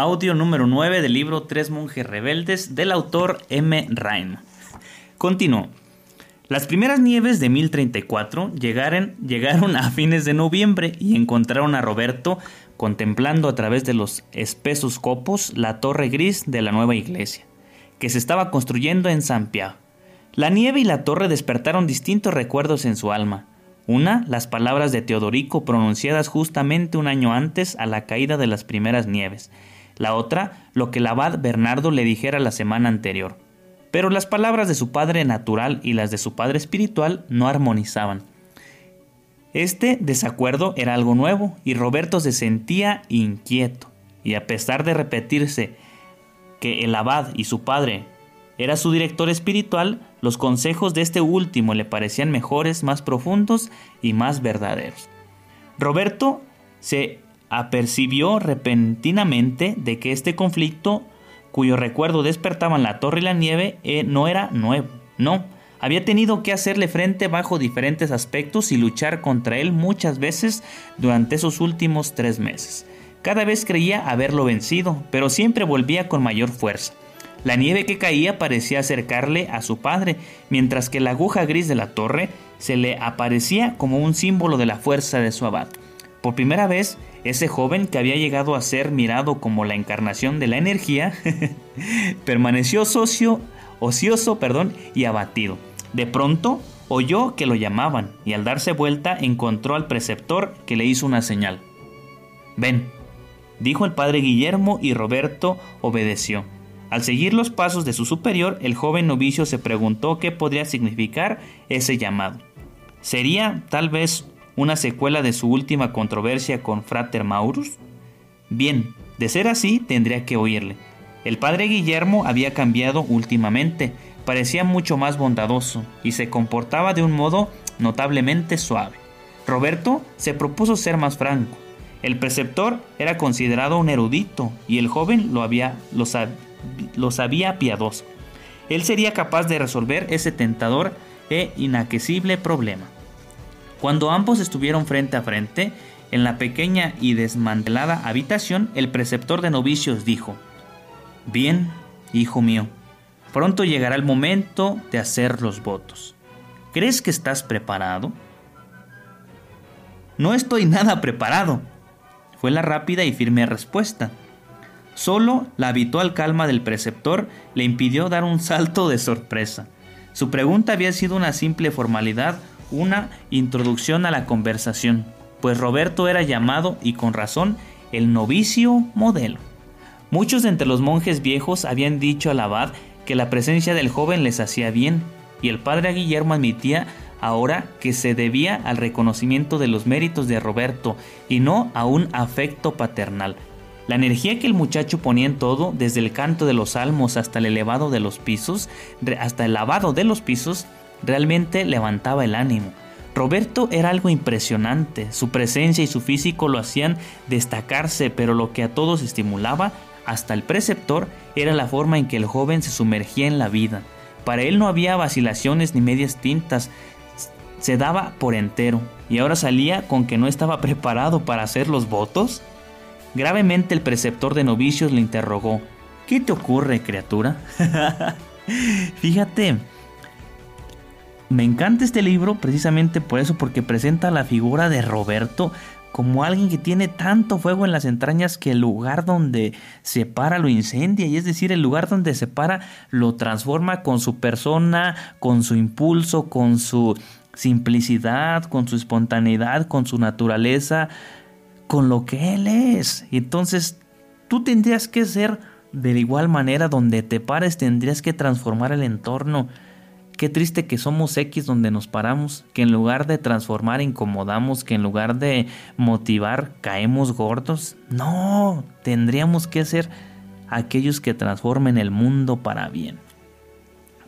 Audio número 9 del libro Tres monjes rebeldes del autor M. Rain. Continuó. Las primeras nieves de 1034 llegaron, llegaron a fines de noviembre y encontraron a Roberto contemplando a través de los espesos copos la torre gris de la nueva iglesia, que se estaba construyendo en San Pia. La nieve y la torre despertaron distintos recuerdos en su alma. Una, las palabras de Teodorico pronunciadas justamente un año antes a la caída de las primeras nieves, la otra, lo que el abad Bernardo le dijera la semana anterior. Pero las palabras de su padre natural y las de su padre espiritual no armonizaban. Este desacuerdo era algo nuevo y Roberto se sentía inquieto. Y a pesar de repetirse que el abad y su padre era su director espiritual, los consejos de este último le parecían mejores, más profundos y más verdaderos. Roberto se apercibió repentinamente de que este conflicto, cuyo recuerdo despertaban la torre y la nieve, eh, no era nuevo, no, había tenido que hacerle frente bajo diferentes aspectos y luchar contra él muchas veces durante esos últimos tres meses. Cada vez creía haberlo vencido, pero siempre volvía con mayor fuerza. La nieve que caía parecía acercarle a su padre, mientras que la aguja gris de la torre se le aparecía como un símbolo de la fuerza de su abad. Por primera vez, ese joven que había llegado a ser mirado como la encarnación de la energía, permaneció socio, ocioso perdón, y abatido. De pronto oyó que lo llamaban y al darse vuelta encontró al preceptor que le hizo una señal. Ven, dijo el padre Guillermo y Roberto obedeció. Al seguir los pasos de su superior, el joven novicio se preguntó qué podría significar ese llamado. ¿Sería tal vez una secuela de su última controversia con Frater Maurus? Bien, de ser así, tendría que oírle. El padre Guillermo había cambiado últimamente, parecía mucho más bondadoso y se comportaba de un modo notablemente suave. Roberto se propuso ser más franco. El preceptor era considerado un erudito y el joven lo, había, lo, lo sabía piadoso. Él sería capaz de resolver ese tentador e inaccesible problema. Cuando ambos estuvieron frente a frente, en la pequeña y desmantelada habitación, el preceptor de novicios dijo, Bien, hijo mío, pronto llegará el momento de hacer los votos. ¿Crees que estás preparado? No estoy nada preparado, fue la rápida y firme respuesta. Solo la habitual calma del preceptor le impidió dar un salto de sorpresa. Su pregunta había sido una simple formalidad una introducción a la conversación, pues Roberto era llamado, y con razón, el novicio modelo. Muchos de entre los monjes viejos habían dicho al abad que la presencia del joven les hacía bien, y el padre Guillermo admitía ahora que se debía al reconocimiento de los méritos de Roberto y no a un afecto paternal. La energía que el muchacho ponía en todo, desde el canto de los salmos hasta el elevado de los pisos, hasta el lavado de los pisos, realmente levantaba el ánimo. Roberto era algo impresionante, su presencia y su físico lo hacían destacarse, pero lo que a todos estimulaba, hasta el preceptor, era la forma en que el joven se sumergía en la vida. Para él no había vacilaciones ni medias tintas, se daba por entero, y ahora salía con que no estaba preparado para hacer los votos. Gravemente el preceptor de novicios le interrogó, ¿qué te ocurre, criatura? Fíjate, me encanta este libro precisamente por eso, porque presenta la figura de Roberto como alguien que tiene tanto fuego en las entrañas que el lugar donde se para lo incendia, y es decir, el lugar donde se para lo transforma con su persona, con su impulso, con su simplicidad, con su espontaneidad, con su naturaleza, con lo que él es. Entonces tú tendrías que ser de igual manera donde te pares, tendrías que transformar el entorno Qué triste que somos X donde nos paramos, que en lugar de transformar incomodamos, que en lugar de motivar caemos gordos. No, tendríamos que ser aquellos que transformen el mundo para bien.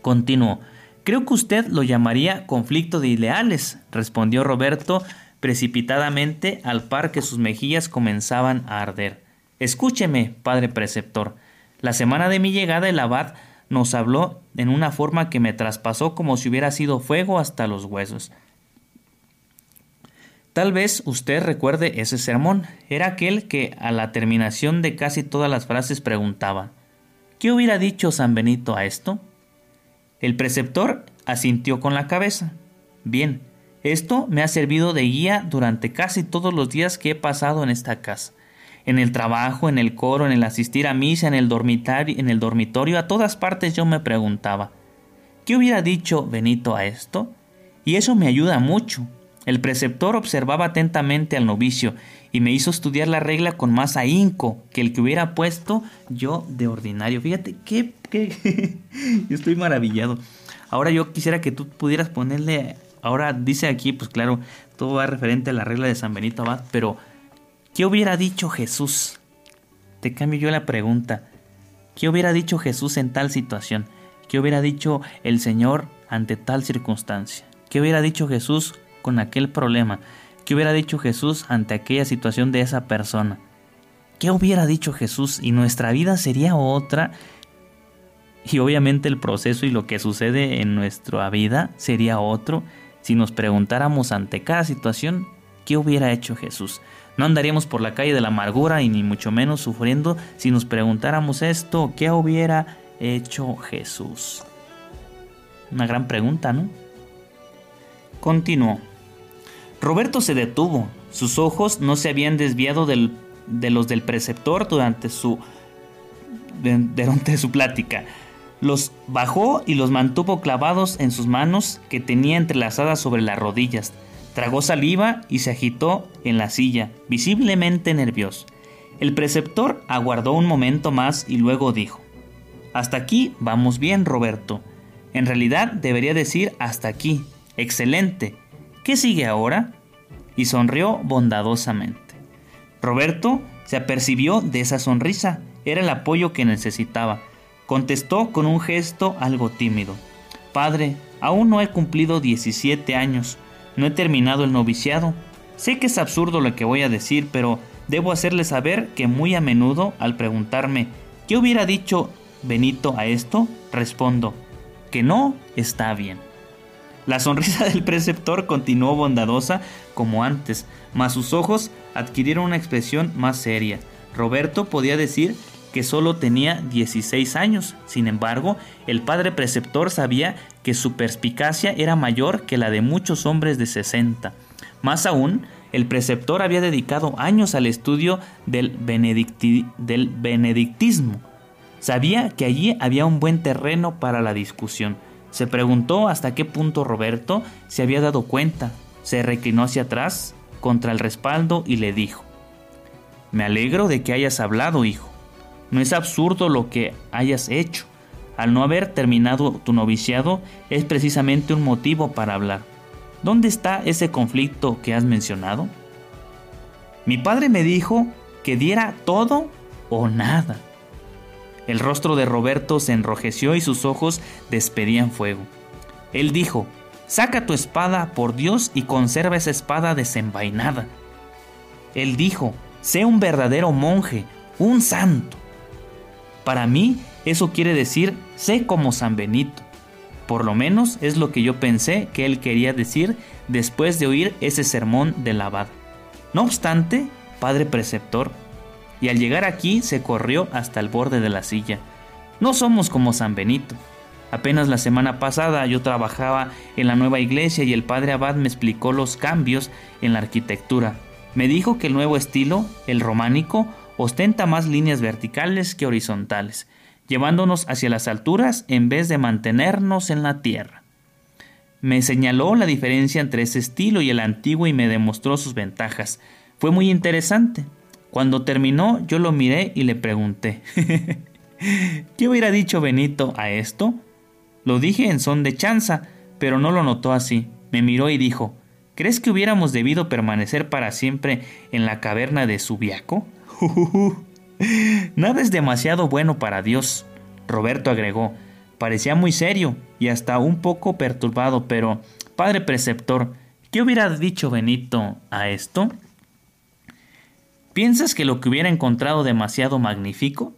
Continuó. Creo que usted lo llamaría conflicto de ideales, respondió Roberto precipitadamente al par que sus mejillas comenzaban a arder. Escúcheme, padre preceptor. La semana de mi llegada el abad nos habló en una forma que me traspasó como si hubiera sido fuego hasta los huesos. Tal vez usted recuerde ese sermón. Era aquel que a la terminación de casi todas las frases preguntaba ¿Qué hubiera dicho San Benito a esto? El preceptor asintió con la cabeza. Bien, esto me ha servido de guía durante casi todos los días que he pasado en esta casa. En el trabajo, en el coro, en el asistir a misa, en el dormitorio, en el dormitorio, a todas partes yo me preguntaba, ¿qué hubiera dicho Benito a esto? Y eso me ayuda mucho. El preceptor observaba atentamente al novicio y me hizo estudiar la regla con más ahínco que el que hubiera puesto yo de ordinario. Fíjate, qué, qué... yo estoy maravillado. Ahora yo quisiera que tú pudieras ponerle Ahora dice aquí, pues claro, todo va referente a la regla de San Benito Abad, pero ¿qué hubiera dicho Jesús? Te cambio yo la pregunta. ¿Qué hubiera dicho Jesús en tal situación? ¿Qué hubiera dicho el Señor ante tal circunstancia? ¿Qué hubiera dicho Jesús con aquel problema? ¿Qué hubiera dicho Jesús ante aquella situación de esa persona? ¿Qué hubiera dicho Jesús? Y nuestra vida sería otra. Y obviamente el proceso y lo que sucede en nuestra vida sería otro si nos preguntáramos ante cada situación qué hubiera hecho Jesús. No andaríamos por la calle de la amargura y ni mucho menos sufriendo si nos preguntáramos esto, ¿qué hubiera hecho Jesús? Una gran pregunta, ¿no? Continuó. Roberto se detuvo. Sus ojos no se habían desviado de los del preceptor durante su, durante su plática. Los bajó y los mantuvo clavados en sus manos que tenía entrelazadas sobre las rodillas. Tragó saliva y se agitó en la silla, visiblemente nervioso. El preceptor aguardó un momento más y luego dijo, Hasta aquí vamos bien, Roberto. En realidad debería decir hasta aquí. Excelente. ¿Qué sigue ahora? Y sonrió bondadosamente. Roberto se apercibió de esa sonrisa. Era el apoyo que necesitaba. Contestó con un gesto algo tímido. Padre, aún no he cumplido 17 años, no he terminado el noviciado. Sé que es absurdo lo que voy a decir, pero debo hacerle saber que muy a menudo al preguntarme ¿qué hubiera dicho Benito a esto? respondo que no está bien. La sonrisa del preceptor continuó bondadosa como antes, mas sus ojos adquirieron una expresión más seria. Roberto podía decir que solo tenía 16 años. Sin embargo, el padre preceptor sabía que su perspicacia era mayor que la de muchos hombres de 60. Más aún, el preceptor había dedicado años al estudio del, del benedictismo. Sabía que allí había un buen terreno para la discusión. Se preguntó hasta qué punto Roberto se había dado cuenta. Se reclinó hacia atrás contra el respaldo y le dijo, Me alegro de que hayas hablado, hijo. No es absurdo lo que hayas hecho. Al no haber terminado tu noviciado es precisamente un motivo para hablar. ¿Dónde está ese conflicto que has mencionado? Mi padre me dijo que diera todo o nada. El rostro de Roberto se enrojeció y sus ojos despedían fuego. Él dijo, saca tu espada por Dios y conserva esa espada desenvainada. Él dijo, sé un verdadero monje, un santo. Para mí, eso quiere decir sé como San Benito. Por lo menos es lo que yo pensé que él quería decir después de oír ese sermón del abad. No obstante, padre preceptor, y al llegar aquí se corrió hasta el borde de la silla. No somos como San Benito. Apenas la semana pasada yo trabajaba en la nueva iglesia y el padre abad me explicó los cambios en la arquitectura. Me dijo que el nuevo estilo, el románico, ostenta más líneas verticales que horizontales, llevándonos hacia las alturas en vez de mantenernos en la tierra. Me señaló la diferencia entre ese estilo y el antiguo y me demostró sus ventajas. Fue muy interesante. Cuando terminó yo lo miré y le pregunté, ¿qué hubiera dicho Benito a esto? Lo dije en son de chanza, pero no lo notó así. Me miró y dijo, ¿crees que hubiéramos debido permanecer para siempre en la caverna de Subiaco? Nada es demasiado bueno para Dios, Roberto agregó. Parecía muy serio y hasta un poco perturbado, pero, padre preceptor, ¿qué hubiera dicho Benito a esto? ¿Piensas que lo que hubiera encontrado demasiado magnífico?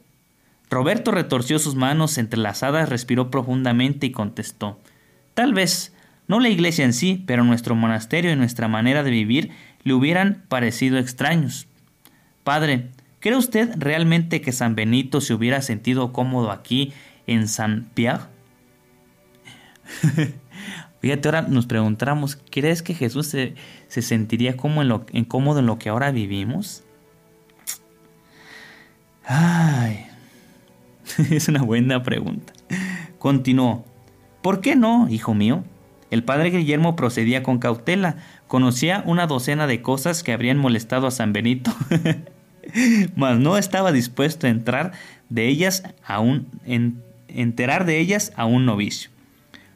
Roberto retorció sus manos entrelazadas, respiró profundamente y contestó Tal vez, no la iglesia en sí, pero nuestro monasterio y nuestra manera de vivir le hubieran parecido extraños. Padre, ¿cree usted realmente que San Benito se hubiera sentido cómodo aquí en San Pierre? Fíjate, ahora nos preguntamos, ¿crees que Jesús se, sentiría como en lo, en lo que ahora vivimos? Ay, es una buena pregunta. Continuó. ¿Por qué no, hijo mío? El padre Guillermo procedía con cautela. Conocía una docena de cosas que habrían molestado a San Benito, mas no estaba dispuesto a entrar de ellas a un, enterar de ellas a un novicio.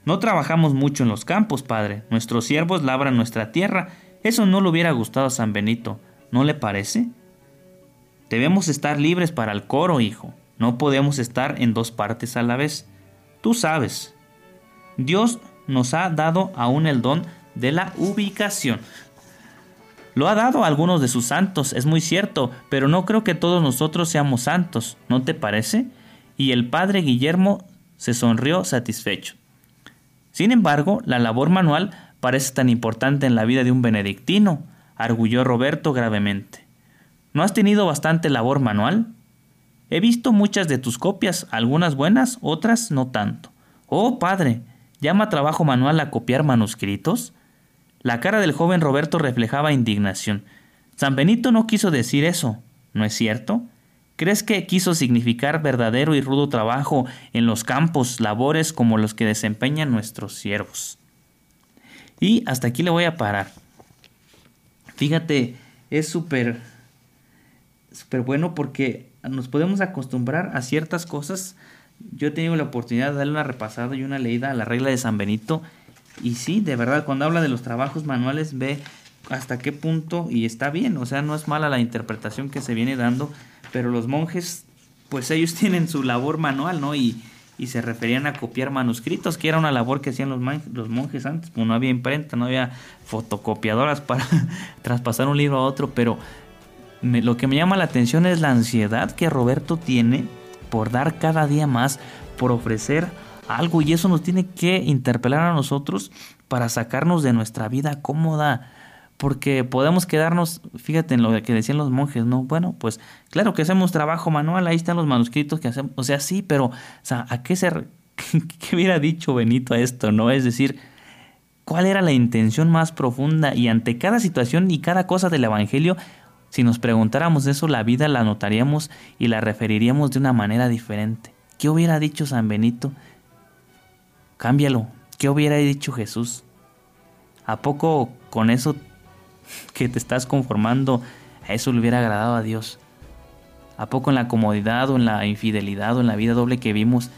No trabajamos mucho en los campos, padre. Nuestros siervos labran nuestra tierra. Eso no le hubiera gustado a San Benito. ¿No le parece? Debemos estar libres para el coro, hijo. No podemos estar en dos partes a la vez. Tú sabes. Dios nos ha dado aún el don de la ubicación. Lo ha dado a algunos de sus santos, es muy cierto, pero no creo que todos nosotros seamos santos, ¿no te parece? Y el padre Guillermo se sonrió satisfecho. Sin embargo, la labor manual parece tan importante en la vida de un benedictino, arguyó Roberto gravemente. ¿No has tenido bastante labor manual? He visto muchas de tus copias, algunas buenas, otras no tanto. Oh, padre, ¿llama trabajo manual a copiar manuscritos? La cara del joven Roberto reflejaba indignación. San Benito no quiso decir eso, ¿no es cierto? ¿Crees que quiso significar verdadero y rudo trabajo en los campos, labores como los que desempeñan nuestros siervos? Y hasta aquí le voy a parar. Fíjate, es súper súper bueno porque nos podemos acostumbrar a ciertas cosas. Yo he tenido la oportunidad de darle una repasada y una leída a la regla de San Benito. Y sí, de verdad, cuando habla de los trabajos manuales, ve hasta qué punto, y está bien, o sea, no es mala la interpretación que se viene dando, pero los monjes, pues ellos tienen su labor manual, ¿no? Y, y se referían a copiar manuscritos, que era una labor que hacían los, los monjes antes, pues no había imprenta, no había fotocopiadoras para traspasar un libro a otro, pero lo que me llama la atención es la ansiedad que Roberto tiene por dar cada día más, por ofrecer algo y eso nos tiene que interpelar a nosotros para sacarnos de nuestra vida cómoda. Porque podemos quedarnos, fíjate en lo que decían los monjes, ¿no? Bueno, pues claro que hacemos trabajo manual, ahí están los manuscritos que hacemos, o sea, sí, pero, o sea, ¿a qué se, qué hubiera dicho Benito a esto, no? Es decir, ¿cuál era la intención más profunda? Y ante cada situación y cada cosa del Evangelio, si nos preguntáramos eso, la vida la notaríamos y la referiríamos de una manera diferente. ¿Qué hubiera dicho San Benito? Cámbialo. ¿Qué hubiera dicho Jesús? ¿A poco con eso que te estás conformando, a eso le hubiera agradado a Dios? ¿A poco en la comodidad o en la infidelidad o en la vida doble que vimos,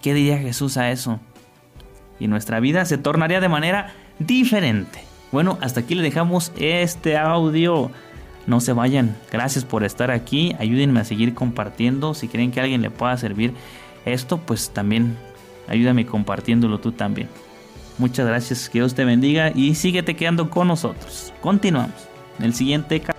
qué diría Jesús a eso? Y nuestra vida se tornaría de manera diferente. Bueno, hasta aquí le dejamos este audio. No se vayan. Gracias por estar aquí. Ayúdenme a seguir compartiendo. Si creen que a alguien le pueda servir esto, pues también ayúdame compartiéndolo tú también. Muchas gracias. Que Dios te bendiga y síguete quedando con nosotros. Continuamos en el siguiente capítulo.